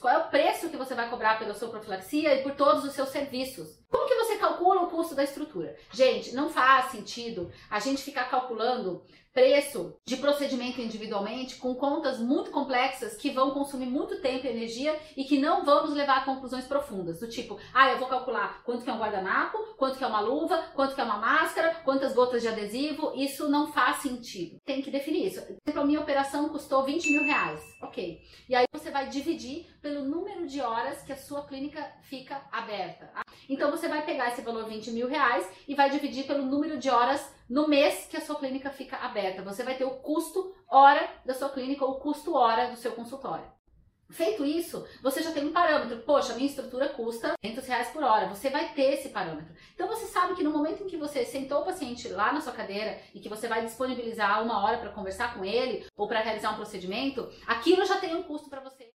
Qual é o preço que você vai cobrar pela sua profilaxia e por todos os seus serviços? Como que calcula o custo da estrutura? Gente, não faz sentido a gente ficar calculando preço de procedimento individualmente com contas muito complexas que vão consumir muito tempo e energia e que não vamos levar a conclusões profundas, do tipo, ah, eu vou calcular quanto que é um guardanapo, quanto que é uma luva, quanto que é uma máscara, quantas gotas de adesivo, isso não faz sentido. Tem que definir isso. Por exemplo, a minha operação custou 20 mil reais, ok. E aí você vai dividir pelo número de horas que a sua clínica fica aberta. Então você vai pegar esse valor 20 mil reais e vai dividir pelo número de horas no mês que a sua clínica fica aberta. Você vai ter o custo hora da sua clínica ou o custo hora do seu consultório. Feito isso, você já tem um parâmetro. Poxa, minha estrutura custa 500 reais por hora. Você vai ter esse parâmetro. Então você sabe que no momento em que você sentou o paciente lá na sua cadeira e que você vai disponibilizar uma hora para conversar com ele ou para realizar um procedimento, aquilo já tem um custo para você.